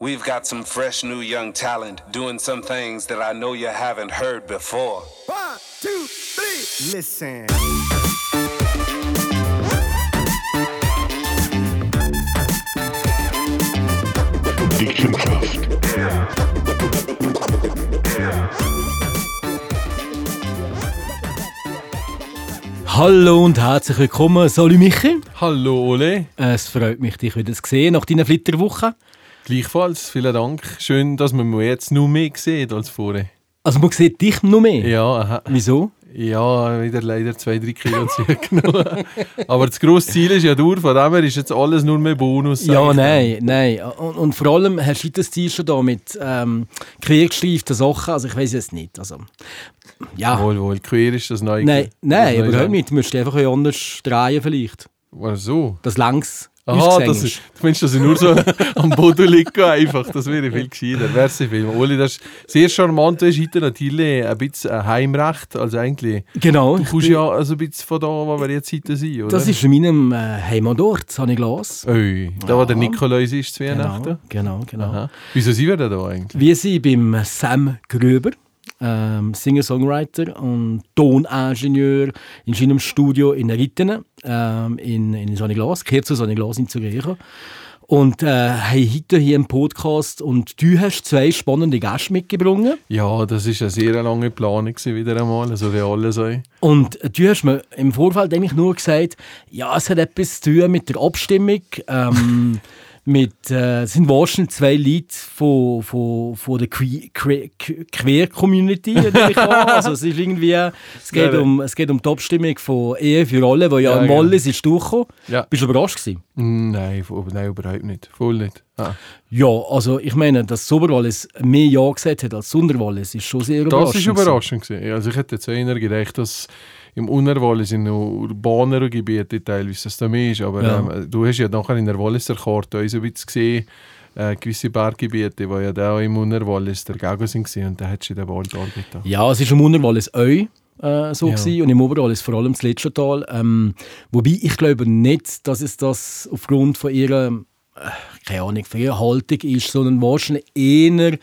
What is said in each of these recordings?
We've got some fresh new young talent doing some things that I know you haven't heard before. One, two, three. Listen. Hallo und herzlich willkommen, Salut Michi. Hallo Ole, Es freut mich, dich wieder zu sehen nach deiner Flitterwoche. Gleichfalls, vielen Dank. Schön, dass man mich jetzt nur mehr sieht als vorher. Also man sieht dich noch mehr. Ja, aha. Wieso? ja, wieder leider zwei, drei Kilo zugenommen. Aber das grosse Ziel ist ja durch, von dem her ist jetzt alles nur mehr Bonus. Ja, nein, nein. Und, und vor allem hast du das Ziel schon da mit ähm, quergestreiften Sachen. Also ich weiß es nicht. Also, ja. Wohl, wohl, quer ist das neu. Nein, nein, das überhaupt nicht. Du müsstest einfach anders drehen vielleicht. War so? Das längs Aha, das, ausgesehen du meinst, dass ich nur so am Boden liege einfach. Das wäre viel gescheiter. Merci viel. Oli, das ist sehr charmant. Du hast heute natürlich ein bisschen Heimrecht. Also eigentlich, Genau. du kommst ja also ein bisschen von da, wo wir jetzt heute sind, oder? Das ist in meinem äh, Heimatort, das habe ich gelassen. Ui, da wo der Ja. Nikolaus ist, zu Weihnachten. Genau, genau, genau. Aha. Wieso sind wir denn da eigentlich? Wir sind beim Sam Gröber, ähm, Singer-Songwriter und Toningenieur in seinem Studio in Rittenen, ähm, in, in Sonny Glas, gehört zu Sonny Glas in Zürich. Und äh, haben heute hier einen Podcast und du hast zwei spannende Gäste mitgebracht. Ja, das ist eine sehr lange Planung wieder einmal, also wie alle sagen. Und du hast mir im Vorfeld eigentlich nur gesagt, ja, es hat etwas zu tun mit der Abstimmung. Ähm, mit, äh, es sind wahrscheinlich zwei Leute von, von, von der Que- Que- Que- Queer-Community. also es ist irgendwie, es geht, Ja, um, es geht um die Abstimmung von Ehe für alle, die ja, Ja, im genau. Wallis ist durchgekommen. Ja. Bist du überrascht gewesen? Nein, vo- nein, überhaupt nicht. Voll nicht. Ah. Ja, also ich meine, dass das Oberwallis mehr Ja gesagt hat als das Unterwallis, ist schon sehr überraschend. Das ist überraschend. Gewesen. Also ich hätte jetzt eher gedacht, dass im Unterwallis in noch urbaneren Gebieten teilweise das da mehr ist. Aber Ja. ähm, du hast ja nachher in der Walliser Karte auch so ein bisschen gesehen, äh, gewisse Berggebiete, die ja da auch im Unterwallis dagegen sind und da hättest du den Wald getan. Ja, es ist im Unterwallis auch äh, so Ja. gewesen, und im Oberwallis vor allem das letzte Tal. Ähm, wobei ich glaube nicht, dass es das aufgrund von ihrer, äh, keine Ahnung, von ihrer Haltung ist, sondern wahrscheinlich eher,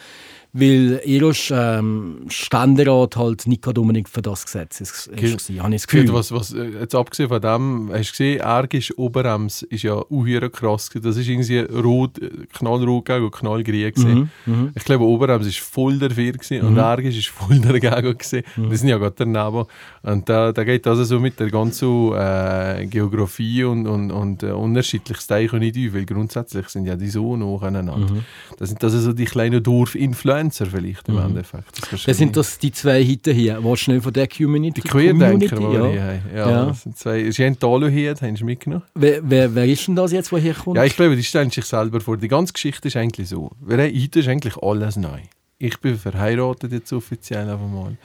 weil ihr ähm, Ständerat halt Nika Dominik für das Gesetz ist, ist Okay. habe ich das Gefühl. Was, was, äh, jetzt abgesehen von dem, hast du gesehen, Ergisch Oberems ist ja uhyre krass. Das ist irgendwie rot, äh, knallrot gegen und knallgrün. gewesen. Mhm, Ich glaube, Oberems ist voll dafür gewesen und Ergisch ist voll dagegen. gewesen. Mhm. Die sind ja gerade daneben. Und da, da geht also so mit der ganzen äh, Geografie und, und, und äh, unterschiedliches Teichen nicht auf, weil grundsätzlich sind ja die so noch aneinander. Mhm. Das sind also so die kleinen Dorf-Influencer vielleicht im Endeffekt. Das, Das sind das die zwei Hitten hier, wahrscheinlich von der Community. die Queerdenker, die wir ja. hier haben. Ja, Ja. Das sind zwei. Ist ein Talo hier, haben sie mitgenommen? Wer, wer, wer ist denn das jetzt, der hier kommt? Ja, ich glaube, die stellen sich selber vor. Die ganze Geschichte ist eigentlich so. Wir haben, heute ist eigentlich alles neu. Ich bin verheiratet jetzt offiziell einfach mal.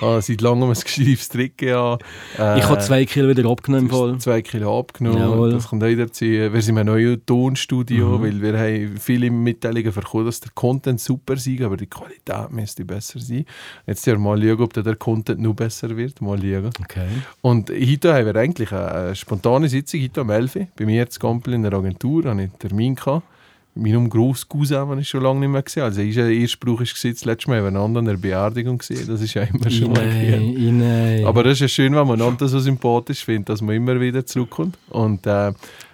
Ah, seit langem ein gestieftes Trick ja. Äh, ich habe zwei Kilo wieder abgenommen. Fall. zwei Kilo abgenommen. Jawohl. Das kommt auch dazu. Wir sind in einem neuen Tonstudio, Mhm. weil wir haben viele Mitteilungen bekommen, dass der Content super sei, aber die Qualität müsste besser sein. Jetzt ja mal schauen, ob der Content noch besser wird. Mal schauen. Okay. Und heute haben wir eigentlich eine, eine spontane Sitzung, heute um 11 Uhr. Bei mir jetzt Gampel in der Agentur, hatte ich einen Termin. Gehabt. Meinem Grosscousin, den ich schon lange nicht mehr gesehen habe. Also, ist ist gewesen, das letzte Mal einander an der Beerdigung gesehen. Das ist ja immer schon mal Nein, nein. Aber das ist ja schön, wenn man einander so sympathisch findet, dass man immer wieder zurückkommt. Und äh,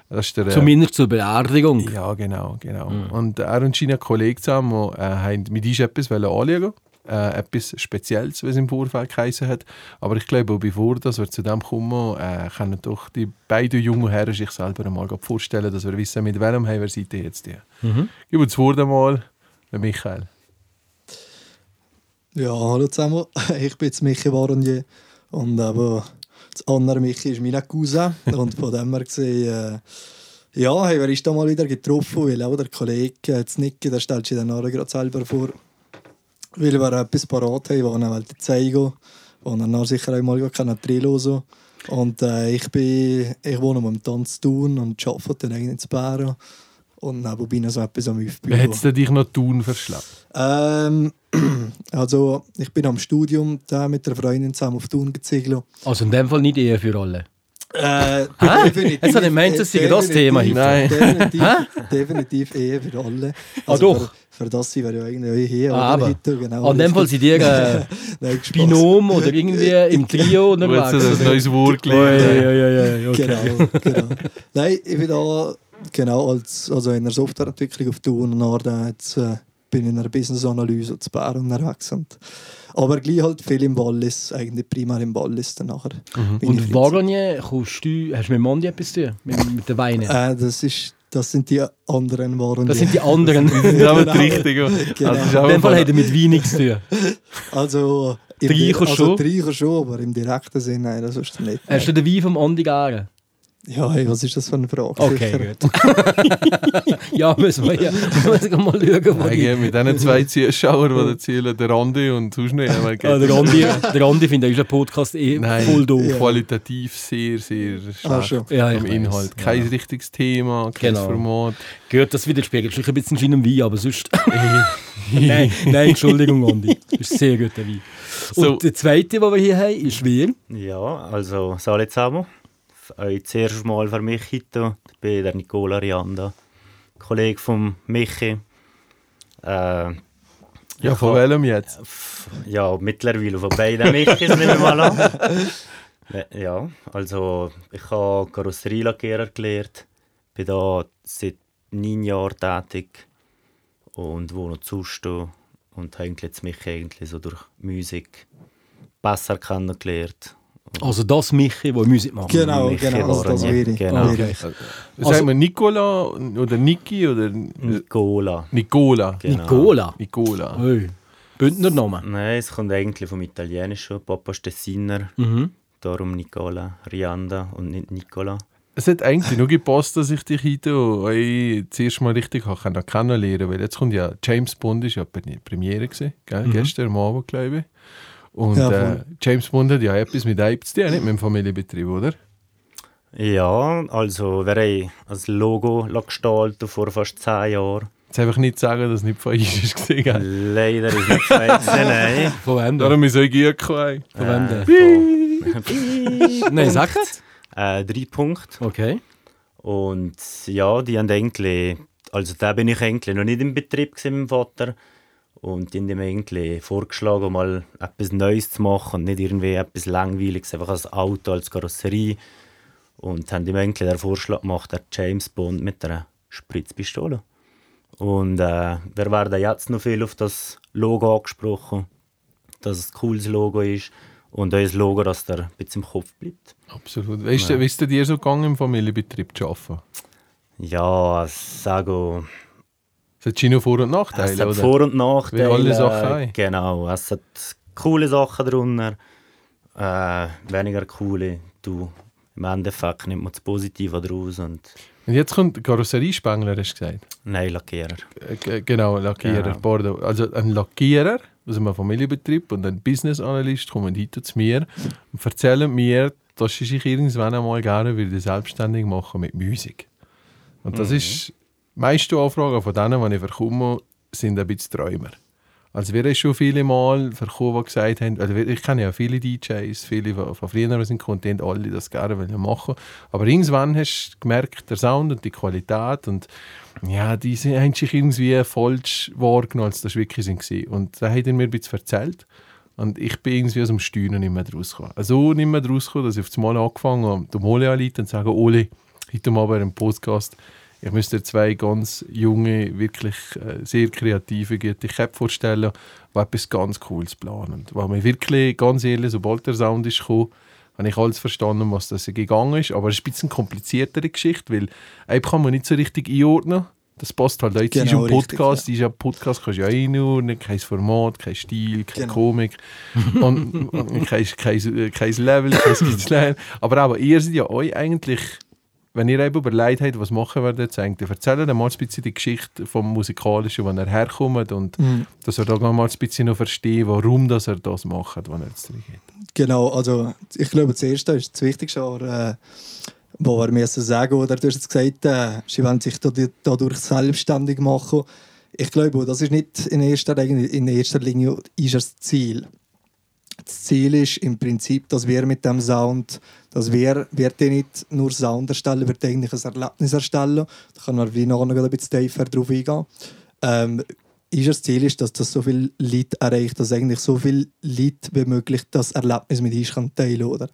das ist der... Äh, Zumindest zur Beerdigung. ja, genau, genau. Und er und seine Kollegen zusammen äh, haben mit uns etwas wollen anschauen äh, etwas Spezielles, was es im Vorfeld geheißen hat. Aber ich glaube, auch bevor dass wir zu dem kommen, äh, können doch die beiden jungen Herren sich selber einmal vorstellen, dass wir wissen, mit welchem haben wir ihr jetzt hier. Mhm. Ich würde das Wort einmal an Michael. Ja, hallo zusammen. Ich bin jetzt Michi Varonier und eben das andere Michi ist mein Cousin. Und von dem her gesehen, äh, ja, haben wir uns da mal wieder getroffen, weil auch der Kollege, äh, jetzt Nicky, der stellt sich dann nachher gerade selber vor, weil wir etwas parat haben, er wollte zeigen wo er dann sicher auch mal reinhören kann. Und äh, ich, bin, ich wohne momentan zu Thun und arbeite dann eigentlich in Bären. Und nebenbei noch so etwas am Wer Aufbau. hat dich noch tun verschleppt? Ähm, also ich bin am Studium da mit der Freundin zusammen auf Thun gezogen. Also in dem Fall nicht Ehe für alle. Äh, Hä? Jetzt hat er gemeint, das sei das Thema heute. Nein. Definitiv, definitiv eher für alle. Ah, doch. Für, das sind wir ja irgendwie hier. Ah, oder? aber. Heute, genau, An dem Fall sind ihr äh. Binom oder irgendwie im Trio Du hast unterwegs. ein neues Wort Ja, ja, ja, ja, ja, okay. Genau, genau. Nein, ich bin da genau als, also in der Softwareentwicklung auf Thun und nachher jetzt, äh, bin ich in einer Business-Analyse zu Bern unterwegs. Und, aber gleich halt viel im Wallis, eigentlich primär im Wallis dann nachher. ich Und du, hast du mit Mondi etwas zu tun? Mit, mit den Weinen? Äh, das, ist, das sind die anderen Waren. Das sind die anderen. Das aber die richtige. Genau. Also, ist In auch dem Fall hat er mit Wein nichts zu tun. Also, im Die Reicher also schon? die Reicher schon, aber im direkten Sinn, nein, das ist nicht. Hast du den Wein vom Andi gegeben? Ja, hey, was ist das für eine Frage? Okay, Sicher. gut. ja, müssen wir ja müssen wir mal schauen, wo die... Eigentlich mit diesen zwei Zuschauern, die erzählen, der Andi und sonst nicht. aber Ah, der Andi, der Andi findet unseren Podcast eh Nein, voll doof. qualitativ sehr, sehr Ah, schlecht schon. Ja, ich im Inhalt. Kein ja. richtiges Thema, kein Genau. Format. Gehört das widerspiegelt. Vielleicht ein bisschen Schein und Wein, aber sonst... nein, nein, Entschuldigung, Andi. Das ist sehr guter Wein. Und So. der zweite, den wir hier haben, ist wer? Ja, also. F- Euch das erste Mal für mich heute. Ich bin der Nicola Rianda, Kollege von Michi. Äh, Ja, von welchem jetzt? Ja, mittlerweile von beiden Michis nehmen wir mal an. Ne, Ja, also ich habe Karosserielackierer gelernt. Bin da seit neun Jahren tätig und wohne zu Zusto und habe Michi eigentlich so durch Musik besser kennengelernt. Also das Michi, der Musik macht. Genau, Michi genau, also das wäre ich. genau. ich. Also- Sagen wir Nicola oder Niki oder Nicola. Nicola? Genau. Nicola. Nicola. Hey. Bündnernamen. Nein, es kommt eigentlich vom Italienischen. Papa ist Tessiner, Mhm. darum Nicola Rianda und nicht Nicola. Es hat eigentlich nur gepasst, dass ich dich heute euch zuerst mal richtig kennenlernen weil jetzt kommt ja James Bond ist ja Premiere gewesen, gell? gestern am Abend, glaube ich. Und Ja, äh. James Bond hat ja etwas mit Ape zu tun, nicht mit dem Familienbetrieb, oder? Ja, also wir haben als Logo gestaltet vor fast zehn Jahren. Jetzt einfach nicht sagen, dass es nicht von uns ist, gewesen, gell? Leider ist nicht Schweiz. nein, Von wem denn? Darum ist euch gut gekommen. Von wem nein. denn? Äh, von, Nein, sag es. äh, drei Punkte. Okay. Und ja, die haben eigentlich, also da bin ich eigentlich noch nicht im Betrieb gewesen, mit dem Vater. Und die haben mir eigentlich vorgeschlagen, mal etwas Neues zu machen und nicht irgendwie etwas Langweiliges, einfach als Auto, als Karosserie. Und haben ihm eigentlich den Vorschlag gemacht, der James Bond mit einer Spritzpistole. Und äh, wir werden jetzt noch viel auf das Logo angesprochen, dass es ein cooles Logo ist und euer Logo, dass der ein bisschen im Kopf bleibt. Absolut. Weißt du, wie ist es dir so gegangen, im Familienbetrieb zu arbeiten? Ja, sage Es hat schon Vor- und Es Nachteile, hat oder? Vor- und Nachteile. Wie alle Sachen auch. Genau, es hat coole Sachen drunter, äh, weniger coole. Du, Im Endeffekt nimmt man das Positive daraus und Und jetzt kommt Karosseriespengler, hast du gesagt. nein, Lackierer. Äh, g- Genau, Lackierer. Genau. Bordeaux. Also ein Lackierer aus einem Familienbetrieb und ein Business Analyst kommen heute zu mir und erzählen mir, dass sie sich irgendwann einmal gerne würde selbstständig machen mit Musik. Und das ist, die meisten Anfragen von denen, die ich bekomme, sind ein bisschen Träumer. Also wir haben schon viele Mal verkommen, die gesagt haben, also wir- ich kenne ja viele DJs, viele von, von früher die sind gekommen, die haben alle das gerne machen. Aber irgendwann hast du gemerkt, der Sound und die Qualität und ja, die haben sich irgendwie falsch wahrgenommen, als das wirklich gewesen. Und da hat er mir ein bisschen erzählt. Und ich bin irgendwie aus dem Steuern nicht mehr rausgekommen. Also nicht mehr rausgekommen, dass ich auf das Mal angefangen habe, dem Ole anzuleiten und zu sagen, Ole, heute Abend im Podcast, ich müsste zwei ganz junge, wirklich äh, sehr kreative, Köpfe vorstellen, die etwas ganz Cooles planen. Und weil mir wirklich, ganz ehrlich, sobald der Sound ist gekommen, habe ich alles verstanden, was das gegangen ist. Aber es ist ein bisschen kompliziertere Geschichte, weil Ape kann man nicht so richtig einordnen. Das passt halt. Jetzt ist Genau, ein richtig, Podcast, ist ja Podcast kannst du ja einordnen, kein Format, kein Stil, keine Genau. Komik und, und kein, kein, kein Level, kein Skizzen. Aber aber ihr seid ja euch eigentlich, wenn ihr eben überlegt habt, was machen wir jetzt eigentlich, erzählt mal ein bisschen die Geschichte vom Musikalischen, wo er herkommt und Mhm. dass er da mal ein bisschen noch versteht, warum dass er das macht, was er jetzt drin hat. Genau, also ich glaube, das Erste ist das Wichtigste, aber, äh, was wir müssen sagen oder du hast jetzt gesagt, äh, sie wollen sich dad- dadurch selbstständig machen. Ich glaube, das ist nicht in erster, Linie- in erster Linie ist das Ziel. das Ziel ist im Prinzip, dass wir mit dem Sound, dass wir, wir nicht nur Sound erstellen, wir eigentlich ein Erlebnis erstellen. Da kann man wie noch ein bisschen tiefer drauf eingehen. Ähm, ist das Ziel ist, dass das so viel Leute erreicht, dass eigentlich so viel Leute wie möglich das Erlebnis mit uns teilen oder?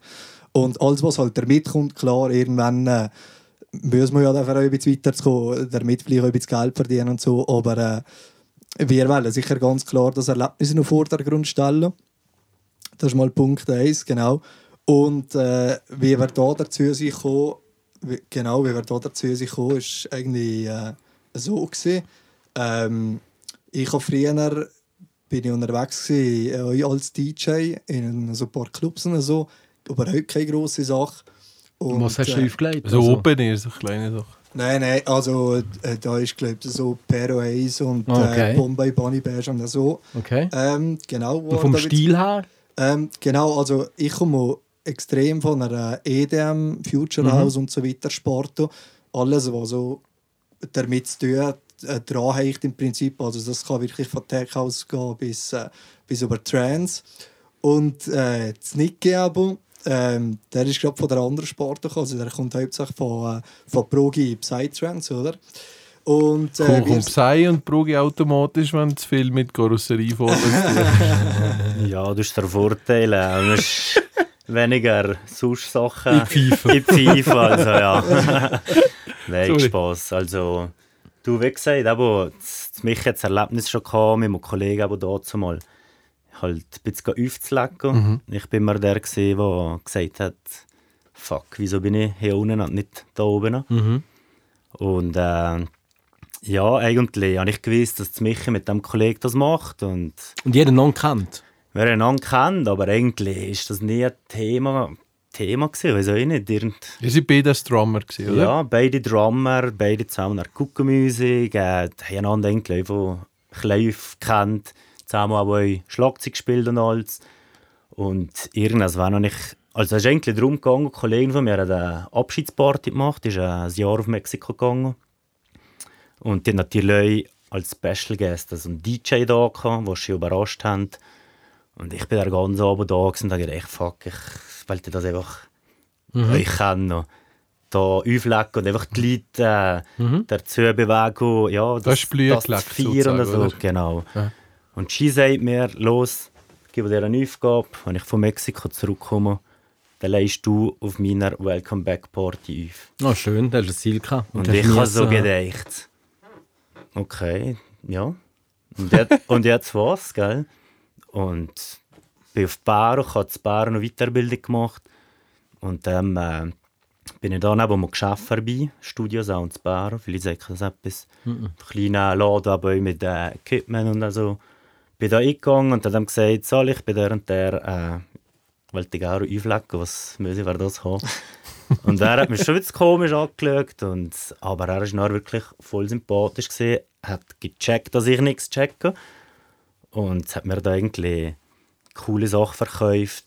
Und alles, was halt damit kommt, klar, irgendwann äh, müssen wir ja dafür auch ein bisschen weiterzukommen, damit vielleicht auch ein bisschen Geld verdienen und so, aber äh, wir wollen sicher ganz klar das Erlebnis in den Vordergrund stellen. Das ist mal Punkt 1, genau. Und äh, wie wir da dazu sind gekommen, wie, genau, wie wir da dazu sind gekommen, ist eigentlich äh, so gewesen. Ähm, ich habe früher bin ich unterwegs gewesen, äh, als DJ in so ein paar Clubs und so, überhaupt keine grosse Sache. Und, Was hast du äh, aufgelegt? So Also- Open Air, so kleine Sache. Nein, nein, also äh, da ist glaube ich so Pero Ace und Okay. äh, Bombay Bunny Bears und so. Okay. Ähm, genau. Und vom Stil her? Ähm, genau, also ich komme extrem von einer EDM, Future Mhm. House und so weiter Sport. Alles, was so damit zu tun hat, äh, dran hängt im Prinzip. Also das kann wirklich von Tech House gehen bis, äh, bis über Trance. Und äh, das Nicky aber, ähm, der ist gerade von der anderen Sport gekommen. Also der kommt hauptsächlich von, äh, von Progi Psytrance, oder? Und, äh, kommt Psy und Brugi automatisch, wenn zu viel mit Karosserie vorwärts. Ja, das ist der Vorteil. äh, weniger sonst Sachen. In Pfeife. Also ja. Nein. Spaß. Also, du, wie gesagt, aber das mich jetzt Erlebnis schon gehabt mit einem Kollegen, aber dazu mal halt ein bisschen aufzulegen. Ich bin mal der, gewesen, der gesagt hat, fuck, wieso bin ich hier unten und nicht da oben? Mhm. Und äh, ja, eigentlich habe ich gewusst, dass das Michi mit dem Kollegen das macht und Und jeder noch kennt. Wir haben einander kennt, aber eigentlich ist das nie ein Thema, Thema gewesen, weiß ich nicht. Irgend Ihr seid beide Drummer, gewesen, oder? ja, beide Drummer, beide zusammen an Guckenmusik, äh, haben einander eigentlich von klein gekannt, zusammen auch Schlagzeug gespielt und alles. Und irgendwas war noch nicht... Also es ist eigentlich darum gegangen, ein Kollege von mir hat eine Abschiedsparty gemacht, ist ein Jahr auf Mexiko gegangen. Und die natürlich als Special Guest also einen DJ da gehabt, den sie überrascht haben. Und ich bin der ganze Abend da und habe gedacht, fuck, ich wollte das einfach euch kennen. Da auflegen und einfach die Leute äh, dazu bewegen, ja, das, ist Blühen das zu feiern und so. oder? Genau. Ja. Und sie sagt mir, los, ich gebe dir eine Aufgabe, wenn ich von Mexiko zurückkomme, dann leist du auf meiner Welcome Back Party auf. Oh, schön, da hast du ein Ziel gehabt. Und hast ich habe so gedacht, okay, ja. Und jetzt, und jetzt was, gell? Und bin auf Baro, ich habe in Baro noch Weiterbildung gemacht. Und dann äh, bin ich da neben einem Geschäft vorbei, Studio Sound in Baro, vielleicht sagt das etwas. Ein kleiner Laden aber mit äh, Equipment und so. Bin da eingegangen und dann gesagt, soll ich bei der und der, äh, wollte ich auch auflegen, was muss ich für das haben? Und er hat mich schon wieder komisch angeschaut. Und, aber er war wirklich voll sympathisch. Gewesen, hat gecheckt, dass ich nichts checke. Und es hat mir da irgendwie coole Sachen verkauft.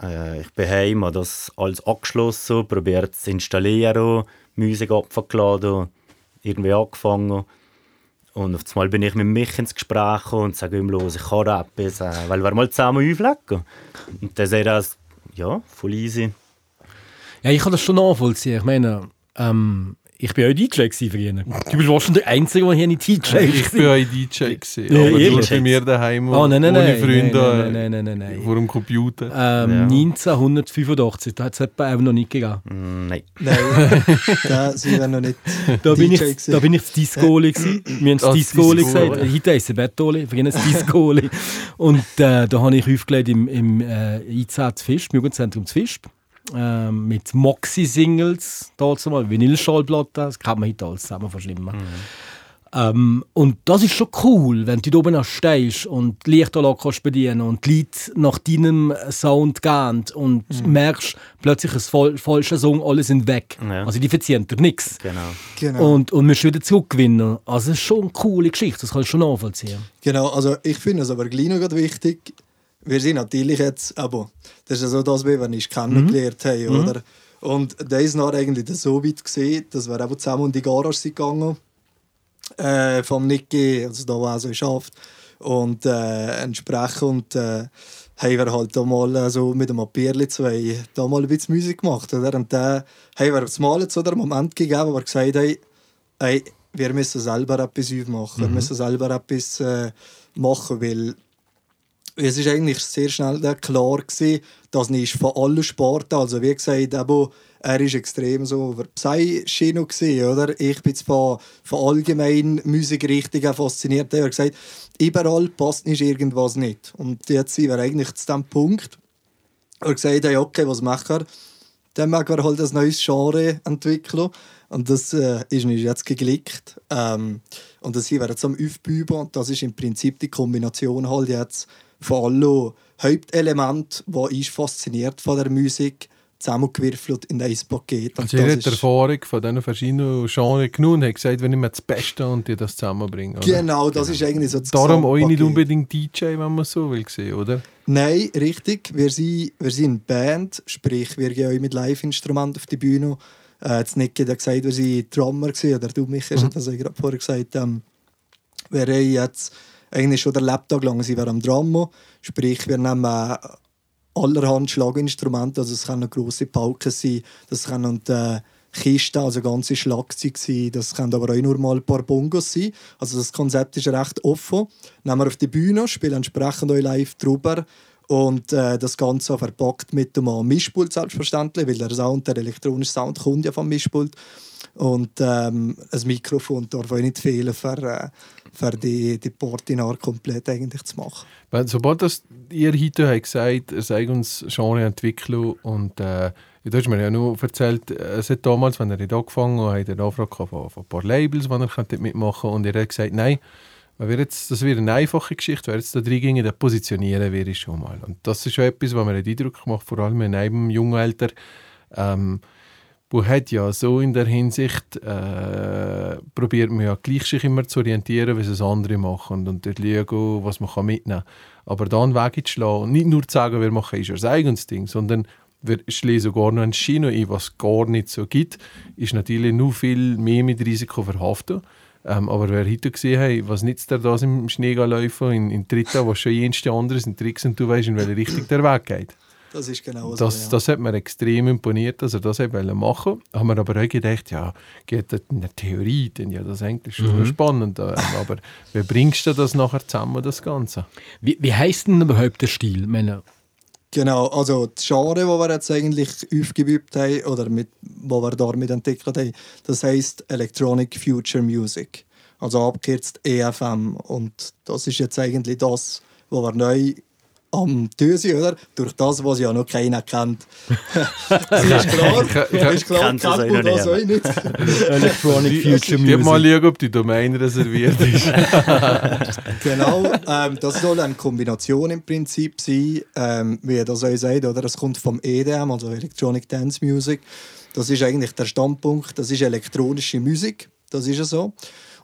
Äh, ich bin heim, habe das alles angeschlossen, probiert zu installieren, Musik abgeladen, irgendwie angefangen. Und auf einmal bin ich mit mich ins Gespräch und sage ihm los, ich kann etwas, äh, weil wir mal zusammen auflegen. Und dann sagt er, ja, voll easy. Ja, ich kann das schon nachvollziehen. Ich meine, ähm, ich bin auch DJ gewesen früher. Du bist wahrscheinlich der Einzige, der hier nicht DJ Ich bin war. auch DJ. Gewesen, Ja, aber ehrlich? bei mir daheim Oh, nein, nein, ohne Freunde nein, nein, nein, nein, nein. vor dem Computer. Ähm, Ja. 1985, da hat es etwa auch noch nicht gegeben. Nein. Nein, da sind wir noch nicht Da bin, ich, da bin ich das Disco-Oli gewesen. Wir haben das Disco-Oli gesagt. Heute heisst es Bettoli, früher das Disco-Oli. Und äh, da habe ich aufgelegt im, im äh, IZ Fisch, im Jugendzentrum zu Fisch. Ähm, mit Moxie-Singles, mal Vinylschallplatten, das kann man heute alles zusammen verschlimmen. Ähm, und das ist schon cool, wenn du da oben stehst und die Lichtanlage kannst bedienen und die Leute nach deinem Sound gehen und merkst plötzlich ein voll, falscher Song, alle sind weg. Ja. Also die verziehen dir nichts. Genau. Genau. Und, und musst wieder zurückgewinnen. Also das ist schon eine coole Geschichte, das kann ich schon nachvollziehen. Genau, also ich finde es aber gleich noch wichtig. Wir sind natürlich jetzt, aber das ist ja so das, wie wir uns kennengelernt haben, oder? Und da ist noch eigentlich so weit gesehen, dass wir eben zusammen in die Garage sind gegangen, äh, vom Nicky, also da war so schafft. Und äh, entsprechend äh, haben wir halt da mal äh, so mit dem Bierli zwei da mal ein bisschen Musik gemacht. Oder? Und dann haben wir mal so den Moment gegeben, wo wir gesagt haben, hey, wir müssen selber etwas machen. Wir müssen selber etwas äh, machen, weil es ist eigentlich sehr schnell klar gewesen, dass nicht von allen Sporten, also wie gesagt, eben, er ist extrem so über Psy-Schiene oder? Ich bin von, von allgemeinen Musikrichtungen fasziniert. Er hat gesagt, überall passt nicht irgendwas nicht. Und jetzt sind wir eigentlich zu dem Punkt, er gesagt hat, okay, was machen wir? Dann machen wir halt ein neues Genre entwickeln. Und das äh, ist uns jetzt geglickt. Ähm, und das wir jetzt am Aufbüben. Und das ist im Prinzip die Kombination halt jetzt von allen Hauptelementen, die uns fasziniert von der Musik zusammengewürfelt in ein Paket. Und also ihr habt die Erfahrung von diesen verschiedenen Genres genommen und habt gesagt, wenn ich mir das Beste und die das zusammenbringen. Oder? Genau, das genau. ist eigentlich so das Darum auch nicht unbedingt DJ, wenn man so will sehen, oder? Nein, richtig. Wir sind, wir sind eine Band, sprich wir gehen auch mit Live-Instrumenten auf die Bühne. Äh, jetzt Nicky hat gesagt, wir sind Drummer gewesen, oder du, mich hast mhm. das gerade vorher gesagt. Ähm, wir haben jetzt eigentlich schon den Laptop lang sind wir am Drummer, sprich wir nehmen äh, allerhand Schlaginstrumente. Also es können grosse Pauken sein, das können äh, Kisten, also ganze Schlagzeug sein, das können aber auch nur mal ein paar Bongos sein. Also das Konzept ist recht offen. Nehmen wir auf die Bühne, spielen entsprechend auch live drüber und äh, das Ganze verpackt mit dem Mischpult selbstverständlich, weil der Sound, der elektronische Sound kommt ja vom Mischpult. Und ähm, ein Mikrofon darf auch nicht fehlen, für, äh, für die, die Portinar komplett eigentlich zu machen. Sobald das ihr heute habt gesagt, ihr seid uns Genre entwickeln und äh, du hast mir ja nur erzählt, es hat damals, wenn nicht angefangen hat, hat er eine Anfrage von, von ein paar Labels, die er mitmachen könnte und er hat gesagt, nein, wenn jetzt, das wird eine einfache Geschichte, wenn jetzt da drin ginge, dann positionieren wir schon mal. Und das ist schon etwas, was mir den Eindruck macht, vor allem in einem jungen Alter, ähm, wo hat ja so in der Hinsicht äh, probiert man ja gleich sich immer zu orientieren, wie es andere machen und dort schauen, was man kann mitnehmen kann. Aber dann Wege zu schlagen und nicht nur zu sagen, wir machen ist ein eigenes Ding, sondern wir schließen sogar noch ein Chino ein, was es gar nicht so gibt, ist natürlich nur viel mehr mit Risiko verhaftet. Ähm, aber wer heute gesehen hat, was nützt der da im Schnee laufen, in, in Trita, wo schon jenste andere sind Tricks und du weißt, in welche Richtung der Weg geht. Das ist genau so. Das, ja. das hat mir extrem imponiert, dass er das machen wollte. Haben wir aber auch gedacht, ja, geht das in der Theorie, dann ja das eigentlich schon mhm. spannend. Äh, aber wie bringst du das nachher zusammen, das Ganze? Wie, wie heisst denn überhaupt der Stil? Meine Genau, also das Genre, das wir jetzt eigentlich aufgeübt haben oder mit, wo wir damit entwickelt haben, das heisst Electronic Future Music. Also abgekürzt EFM. Und das ist jetzt eigentlich das, was wir neu am Tüsi, oder? Durch das, was ja noch keiner kennt. das ist klar. Das ist klar, kennt das auch nicht. Electronic Future Music. Ich mal schauen, ob die Domain reserviert ist. genau, ähm, das soll eine Kombination im Prinzip sein, ähm, wie das euch sagt, oder? Es kommt vom EDM, also Electronic Dance Music. Das ist eigentlich der Standpunkt, das ist elektronische Musik, das ist ja so.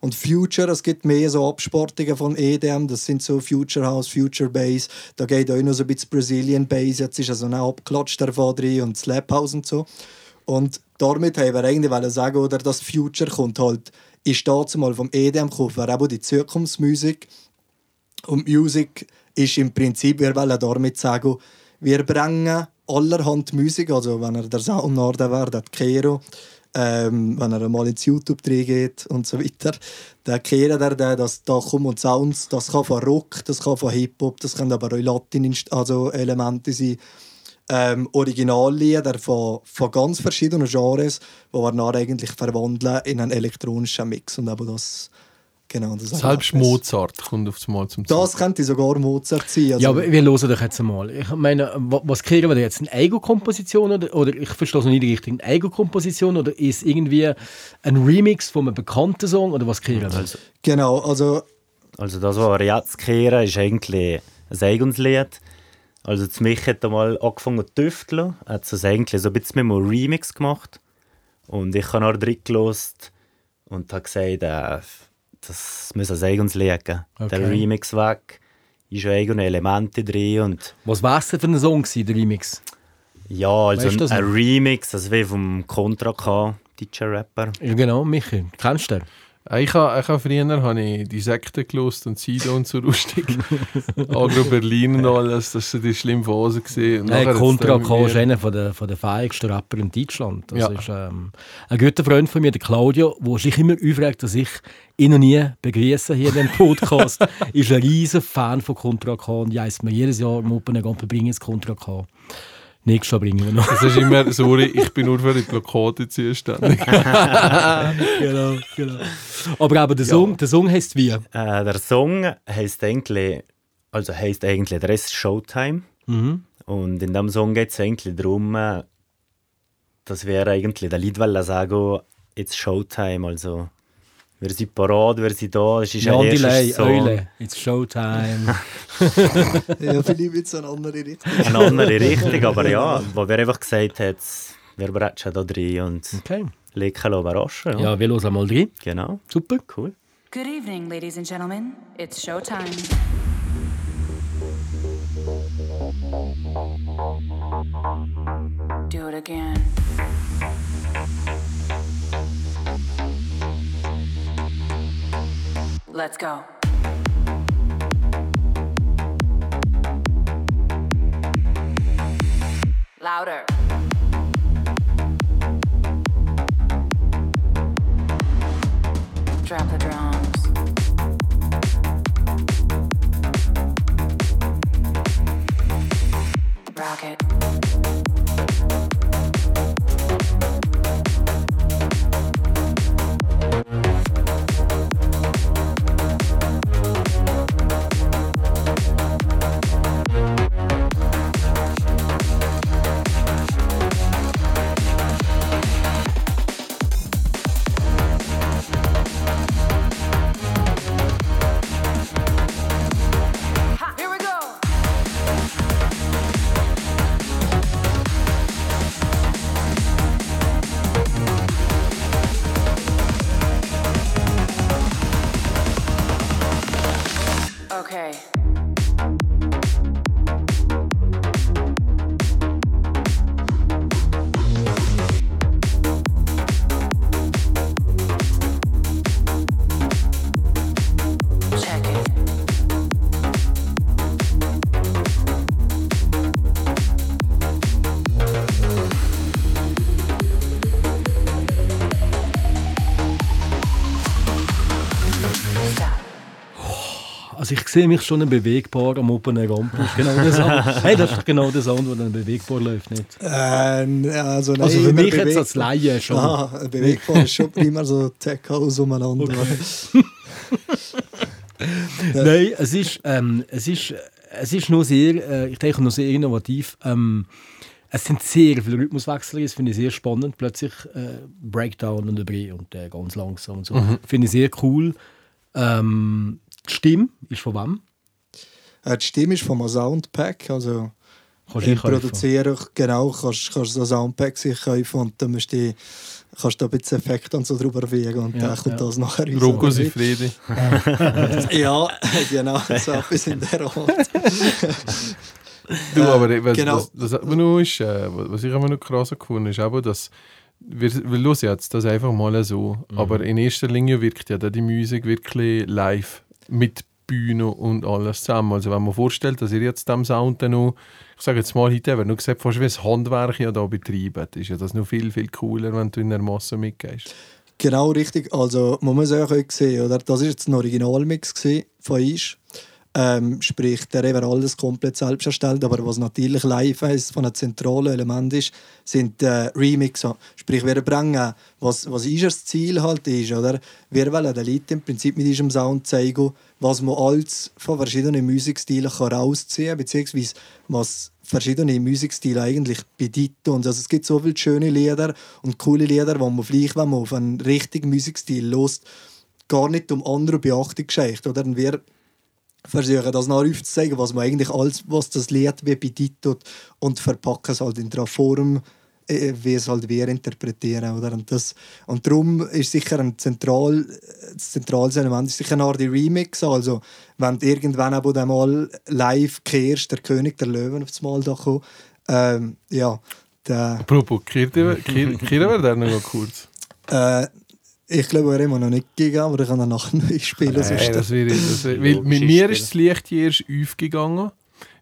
Und Future, es gibt mehr so Absportungen von EDM, das sind so Future House, Future Bass, da geht auch noch so ein bisschen Brazilian Bass, jetzt ist also auch abgeklatscht davon drin und Slap House und so. Und damit haben wir eigentlich sagen, oder das Future kommt halt, ist dazu mal vom EDM gekommen, eben die Zukunftsmusik. Und Musik ist im Prinzip, wir wollen damit sagen, wir bringen allerhand Musik, also wenn er der Sound Norden wäre, der Kero, ähm, wenn er mal ins YouTube geht und so weiter, dann kehren er dann, dass da kommen und Sounds, das kann von Rock, das kann von Hip-Hop, das können aber auch Latin also Elemente sein, ähm, Originallieder von, von ganz verschiedenen Genres, die wir dann eigentlich verwandeln in einen elektronischen Mix. Und aber das Genau, das Selbst Mozart kommt auf Mal zum Zug. Das könnte sogar Mozart sein. Also ja, aber wir hören doch jetzt einmal. Ich meine, was kriegen wir da jetzt? Eine Eigenkomposition oder, oder ich verstehe es nicht richtig, eine Eigenkomposition oder ist irgendwie ein Remix von einem bekannten Song oder was kriegen wir? Also, genau, also... Also das, was wir jetzt kehren, ist eigentlich ein eigenes Lied. Also zu mich hat er mal angefangen zu tüfteln, hat es eigentlich so ein bisschen mit einem Remix gemacht und ich habe auch drin gelost und habe gesagt, äh, das muss als eigens liegen. Okay. Der Remix weg, ist schon eigene Elemente drin. Und Was war es denn für ein Song, der Remix? Ja, also ein, ein Remix, das wie vom Contra K, DJ-Rapper. Ja, genau, Michi, kennst du den? Äh, Ich habe, ich habe früher habe ich die Sekte gelost und Sido und so lustig. Agro Berlin und alles, das war die schlimme Phase. dann mit K ist einer von der, von der feierigsten Rapper in Deutschland. Das Ja. ist ähm, ein guter Freund von mir, der Claudio, der sich immer aufregt, dass ich ihn noch nie begrüße hier in diesem Podcast. ist ein riesen Fan von Contra K und heisst mir jedes Jahr im Open Air, wir bringen jetzt Contra K. Nächstes Jahr bringen wir noch. Das ist immer, sorry, ich bin nur für die Plakate zuständig. genau, genau. Aber eben, der Song, der Song heisst wie? Äh, der Song heißt eigentlich, also heißt eigentlich der Rest Showtime. Mhm. Und in dem Song geht es eigentlich darum, äh, dass wir eigentlich der Lied wollen sagen, it's Showtime. Also, wir sind parat, wir sind da. Es ist ein Delay. Eule, it's Showtime. Ja, vielleicht wird es eine andere Richtung. Eine andere Richtung, aber ja, wo wir einfach gesagt haben, wir bretschen da drin und Okay. legen überraschen. Ja. Ja, wir hören mal rein. Genau, Super. cool. Good evening, ladies and gentlemen. It's showtime. Do it again. Let's go. Louder. Drop the Also ich sehe mich schon bewegbar am Open Air. Das ist genau der Sound. hey, das ist genau der Sound, der dann bewegbar läuft, nicht? Äh, also, nein, Also für immer mich jetzt als Laie schon. Aha, bewegbar ist schon prima so Tech House umeinander. Nein, es ist, ähm, es ist, es ist noch sehr, äh, ich denke noch sehr innovativ. Ähm, es sind sehr viele Rhythmuswechsel, das finde ich sehr spannend. Plötzlich äh, Breakdown und dabei und äh, ganz langsam und so. Finde ich sehr cool. Ähm, die Stimme ist von wem? Äh, die Stimme ist vom Soundpack, also Kannst du kaufen? Produzieren, genau, kannst du so ein Soundpack sich kaufen und dann musst du kannst du da ein bisschen Effekte und so drüber wiegen und Ja, dann kommt ja. das nachher raus. Rocco Sifredi. Ja, genau, so etwas in der Art. Du, aber was, genau. was, was aber noch ist, äh, was ich immer noch krass gefunden ist, aber dass wir, wir hören jetzt das einfach mal so, aber in erster Linie wirkt ja die Musik wirklich live mit Bühne und alles zusammen. Also wenn man vorstellt, dass ihr jetzt dem Sound dann noch, ich sage jetzt mal heute, wenn du gesagt fast wie ein Handwerk ja da betreibt, ist ja das noch viel, viel cooler, wenn du in der Masse mitgehst. Genau richtig. Also man muss auch sehen, oder? das war jetzt ein Originalmix von uns. Ähm, sprich, der wird alles komplett selbst erstellt, aber was natürlich live ist, von einem zentralen Element ist, sind äh, Remixer. Sprich, wir bringen, was, was ist das Ziel halt ist, oder? Wir wollen den Leuten im Prinzip mit diesem Sound zeigen, was man alles von verschiedenen Musikstilen kann rausziehen kann, beziehungsweise was verschiedene Musikstile eigentlich bedeuten. Und also es gibt so viele schöne Lieder und coole Lieder, wo man vielleicht, wenn man auf einen richtigen Musikstil lost, gar nicht um andere Beachtung schenkt. Oder? Und wir versuchen das nachher aufzuzeigen, was man eigentlich alles, was das Lied bedeutet und verpacken es halt in der Form, äh, wie es halt wir interpretieren. Oder? Und, das, und darum ist sicher ein zentral, zentrales Element ist sicher nachher die Remix. Also wenn du irgendwann aber dann mal live kehrst, der König der Löwen auf das Mal da kommt, ähm, ja, Apropos, Kirche wäre der noch kurz. äh, Ich glaube, er immer noch nicht gegeben, aber ich kann dann nachher neu spielen. Hey, sonst- das wäre, das wäre, weil mit mir ist das Licht hier erst aufgegangen.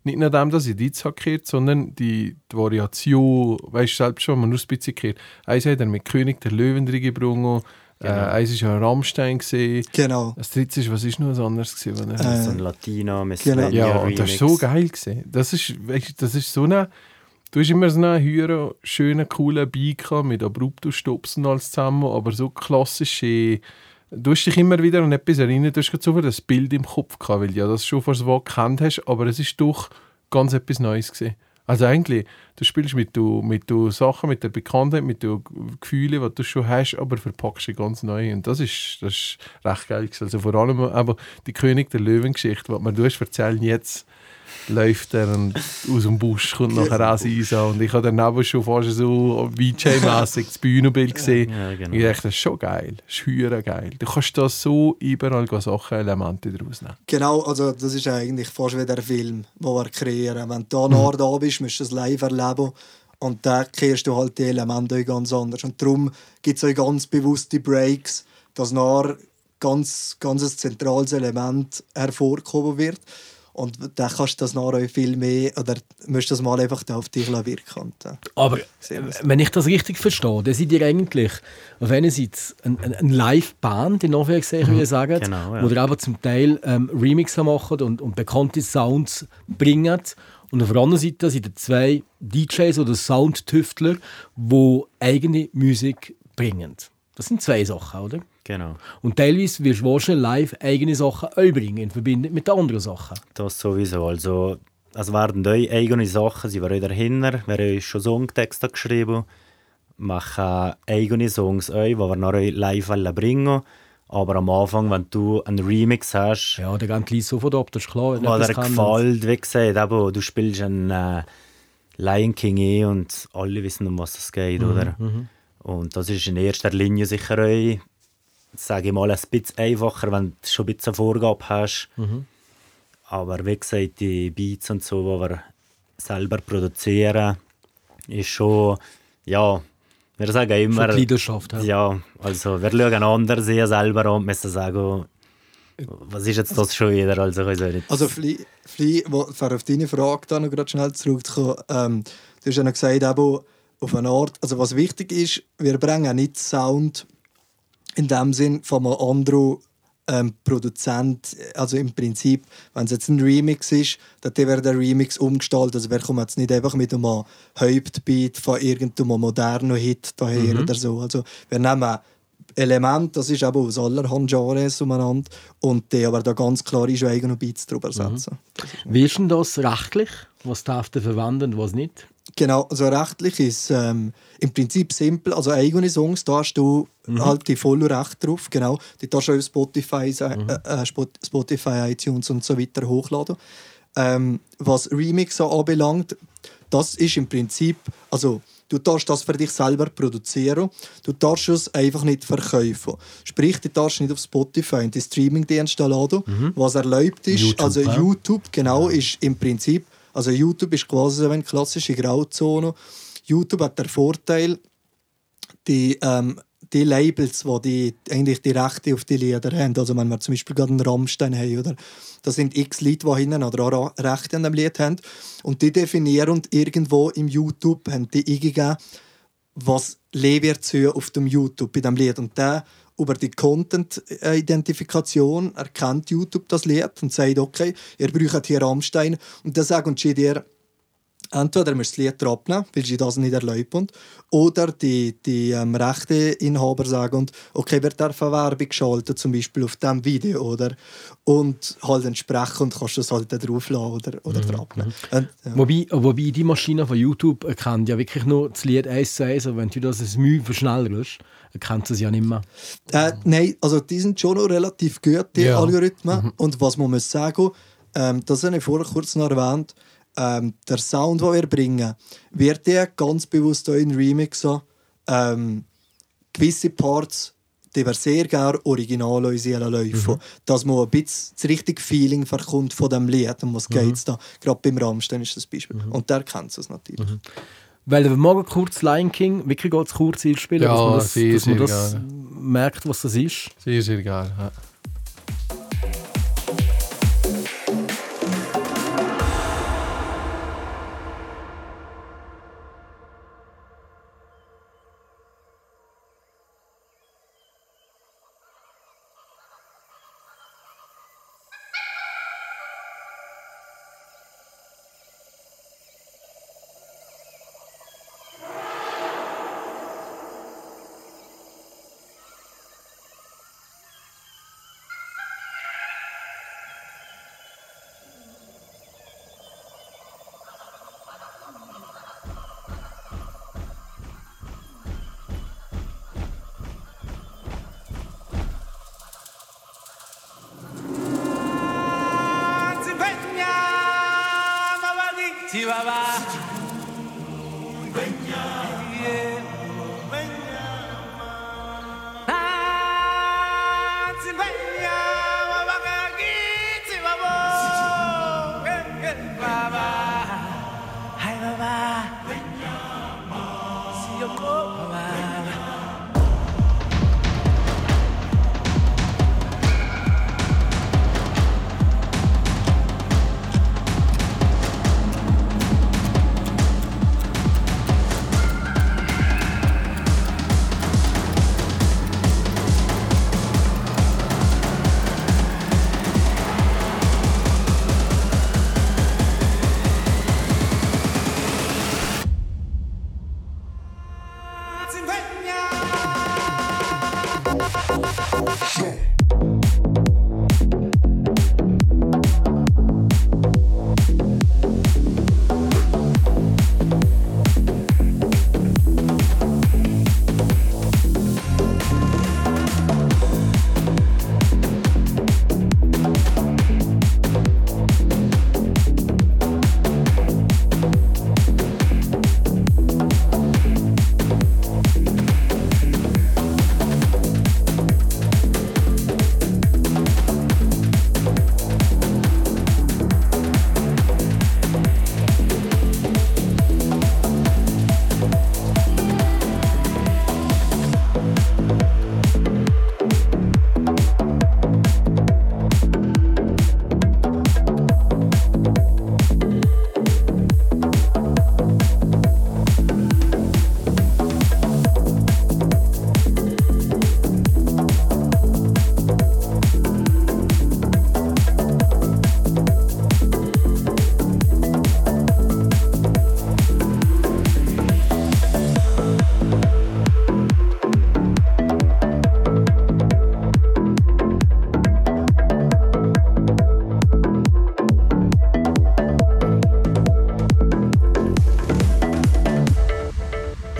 Nicht nur dem, dass ich die jetzt gekehrt sondern die, die Variation, weißt du selbst schon, man nur ein bisschen gekehrt. Eins hat er mit König der Löwen reingebracht, äh, eins war ja Rammstein. Gewesen. genau. Das dritte ist, was ist noch ein anderes gewesen? was er- Äh, So ein Latino, Miss genau. Ja, und das war so geil. Gewesen. Das ist, weißt, das ist so eine, du hast immer so einen schönen, coolen gehabt, mit Abruptus-Stops und alles zusammen, aber so klassische, du hast dich immer wieder an etwas erinnert, du hast gerade so das Bild im Kopf gehabt, weil du ja das schon vor so gekannt hast, aber es ist doch ganz etwas Neues gewesen. Also eigentlich, du spielst mit du, mit du Sachen, mit der Bekanntheit, mit den Gefühlen, die du schon hast, aber verpackst sie ganz neu. Und das ist, das ist recht geil. Also vor allem aber die König der Löwen-Geschichte, was mir du erzählt, jetzt läuft er und aus dem Busch kommt nachher auch Isa und ich habe daneben schon fast so VJ-mässig das Bühnenbild gesehen. Ja, genau. Ich dachte, das ist schon geil, das ist höher geil. Du kannst da so überall Sachen, Elemente daraus nehmen. Genau, also das ist eigentlich fast wie der Film, den wir kreieren. Wenn du da nah da bist, musst du es live erleben und dann kehrst du halt die Elemente ganz anders. Und darum gibt es auch ganz bewusste Breaks, dass nachher ganz, ganz ein zentrales Element hervorgehoben wird. Und dann kannst du das nachher viel mehr, oder musst das mal einfach da auf dich wirken. Äh, Aber äh, wenn ich das richtig verstehe, dann seid ihr eigentlich auf einer Seite ein, ein, ein Live-Band, in Anführungszeichen, wie ihr sagt, Genau, ja. wo ihr aber zum Teil ähm, Remixer macht und, und bekannte Sounds bringt. Und auf der anderen Seite sind ihr zwei DJs oder Soundtüftler, die eigene Musik bringen. Das sind zwei Sachen, oder? Genau, Und teilweise wirst du wahrscheinlich live eigene Sachen auch bringen, in Verbindung mit den anderen Sachen. das sowieso. Also, es werden eure eigene Sachen, sie waren dahinter. Wir haben schon Songtexte geschrieben, machen eigene Songs, auch, die wir nachher live wollen bringen Aber am Anfang, wenn du einen Remix hast, Ja, der geht gleich sofort ab, das ist klar. wenn kann. gefällt, wie gesagt, eben, du spielst einen äh, Lion King eh und alle wissen, um was es geht, oder? Und das ist in erster Linie sicher auch, sage ich mal, ein bisschen einfacher, wenn du schon ein bisschen eine Vorgabe hast. Aber wie gesagt, die Beats und so, die wir selber produzieren, ist schon, ja, wir sagen immer... Schon die Leidenschaft, ja. Ja, also wir schauen andere sehr selber an und müssen sagen, was ist jetzt das schon wieder? Also, ich nicht. Also, Fli, Fli, auf deine Frage noch gerade schnell zurückzukommen. Ähm, du hast ja noch gesagt, eben, auf eine Art, also was wichtig ist, wir bringen nicht Sound in dem Sinn von einem anderen ähm, Produzent. Also im Prinzip, wenn es jetzt ein Remix ist, dann wird der Remix umgestaltet. Also wir kommen jetzt nicht einfach mit einem Hyped Beat von irgendeinem modernen Hit daher oder so. Also wir nehmen Element, das ist eben aus allerhand Genres umeinander und die aber da ganz klar ist eigene Beats drüber setzen. Wie ist denn das rechtlich? Was darf der verwenden und was nicht? Genau, also rechtlich ist ähm, im Prinzip simpel. Also eigene Songs, da hast du halt die volle Recht drauf. Genau, die darfst du auf Spotify, äh, äh, Spot- Spotify, iTunes und so weiter hochladen. Ähm, was Remixer anbelangt, das ist im Prinzip, also du darfst das für dich selber produzieren, du darfst es einfach nicht verkaufen. Sprich, du darfst nicht auf Spotify und die Streamingdienste laden, was erlaubt ist. YouTube, also ja. YouTube, genau, ist im Prinzip, also YouTube ist quasi so eine klassische Grauzone. YouTube hat den Vorteil, die, ähm, die Labels, wo die eigentlich die Rechte auf die Lieder haben, also wenn wir zum Beispiel gerade einen Rammstein haben, oder, das sind x Leute, die hinten oder auch Rechte an dem Lied haben. Und die definieren irgendwo im YouTube haben die eingegeben, was zu auf dem YouTube bei dem Lied. Und der über die Content-Identifikation erkennt YouTube das Lied und sagt, okay, ihr braucht hier Rammstein. Und dann sagen sie dir, entweder müsst ihr das Lied abnehmen, weil sie das nicht erlauben, oder die, die ähm, Rechteinhaber sagen, okay, wir dürfen Werbung schalten, zum Beispiel auf diesem Video, oder? Und halt entsprechend kannst du es halt dann draufladen oder, oder Mhm. abnehmen. Und, ja. Wobei, wobei die Maschine von YouTube erkennt ja wirklich nur das Lied 1 zu 1. Und wenn du das ein Mühe verschnellerst, erkennt es ja nicht mehr. Äh, nein, also die sind schon noch relativ gut, die Ja. Algorithmen. Und was man muss sagen, ähm, das habe ich vorher kurz noch erwähnt, ähm, der Sound, den wir bringen, wird der ganz bewusst auch in Remixen ähm, gewisse Parts, die wir sehr gerne original laufen laufen. Dass man ein bisschen das richtige Feeling verkommt von dem Lied. Um was geht es da? Gerade beim Rammstein ist das Beispiel. Und der kennt es natürlich. Weil wir morgen kurz Lion King, wirklich ganz kurz einspielen, Ja, dass man das, sehr, dass man sehr das gerne. merkt, was das ist. Sehr, sehr geil. Ja.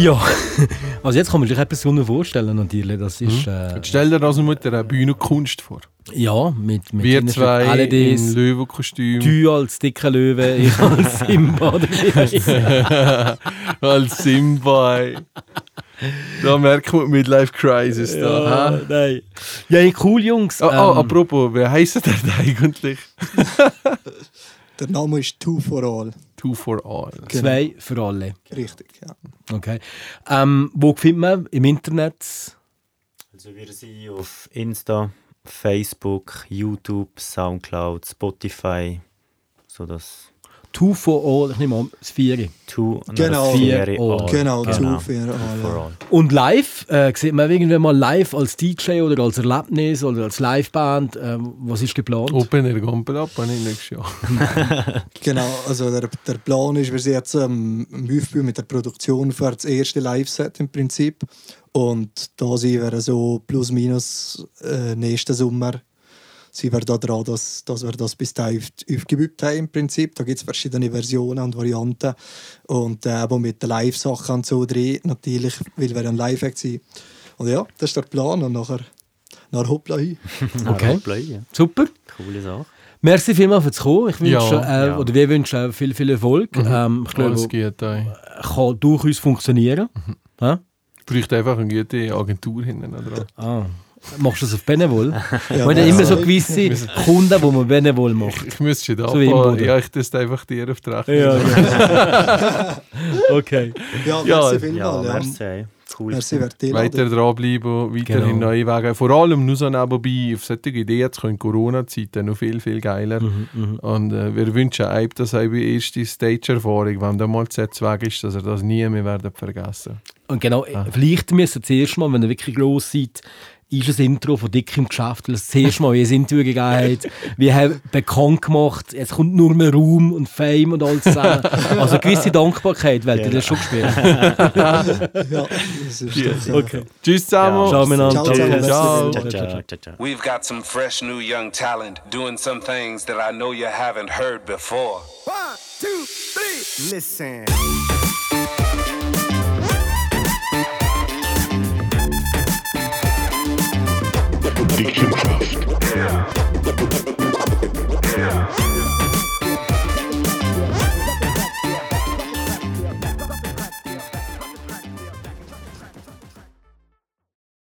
Ja, also jetzt kann man sich etwas darunter vorstellen natürlich. Das ist äh, Jetzt stell dir also mit einer Bühnenkunst vor. ja mit mit Wir zwei LEDs, Löwenkostüm. du als dicker Löwe, ich als Simba. als Simba. ey. Da merkt man die Midlife Crisis. Da, ja, nein. ja, cool Jungs. Oh, oh, Ähm, apropos, wie heisst der denn eigentlich? Der Name ist Two for All. Two for All. zwei für alle. Richtig, ja. Okay. Ähm, wo findet man im Internet? Also wir sind auf Insta, Facebook, YouTube, Soundcloud, Spotify, so das Two for all, ich nehme an, das Vieri. Two Genau. Vier, all. Genau, Two genau. for All. Ja. Und live, äh, sieht man irgendwann mal live als DJ oder als Erlebnis oder als Liveband? Ähm, was ist geplant? Open Air Gompel ab, nächstes Jahr. Genau, also der, der Plan ist, wir sind jetzt ähm, am Aufbau mit der Produktion für das erste Live-Set im Prinzip. Und da sind wir so plus minus äh, nächsten Sommer sind wir da dran, dass, dass wir das bis dahin auf- aufgebaut haben im Prinzip. Da gibt es verschiedene Versionen und Varianten. Und äh, aber mit den Live-Sachen und so drin, natürlich, weil wir ein Live-Act sind. Und ja, das ist der Plan. Und nachher, nachher hoppla hin. Okay. Ja. Super. Coole Sache. Merci vielmals fürs Kommen. Ich wünsche, Ja, äh, ja. oder wir wünschen auch viel, viel Erfolg. Ähm, ich glaube, Alles geht. Ey. kann durchaus funktionieren. Hä? Bräuchte einfach eine gute Agentur hinten dran. Ah. Machst du das auf Benevol? Ja, Ja, man immer so gewisse Kunden, wo man Benevol macht. Ich müsste schon da So wie im Boden. Ja, ich teste einfach dir auf die Rechnung. Ja, okay. Ja, Ja, merci Ja, vielmals. Ja, merci. Cool. Die Weiter dranbleiben, weiterhin Genau. neue Wege. Vor allem nur so nebenbei, auf solche Ideen zu kommen, Corona-Zeiten noch viel, viel geiler. Mhm, Und äh, wir wünschen einem, dass eine erste Stage-Erfahrung, wenn der mal Z weg ist, dass er das nie mehr werden vergessen Und genau, Ah. vielleicht müssen wir zuerst mal, wenn ihr wirklich los seid, ist ein Intro von Dick im Geschäft, weil es das erste Mal wie ein Interview gegeben hat. Wir haben bekannt gemacht, es kommt nur mehr Ruhm und Fame und alles zusammen. Also eine gewisse Dankbarkeit, weil ihr das schon gespielt Ja, das ist ja. Okay. Tschüss zusammen. Ciao miteinander. Ciao, ciao, ciao, ciao. We've got some fresh new young talent doing some things that I know you haven't heard before. One, two, three. Listen. Wickelkraft.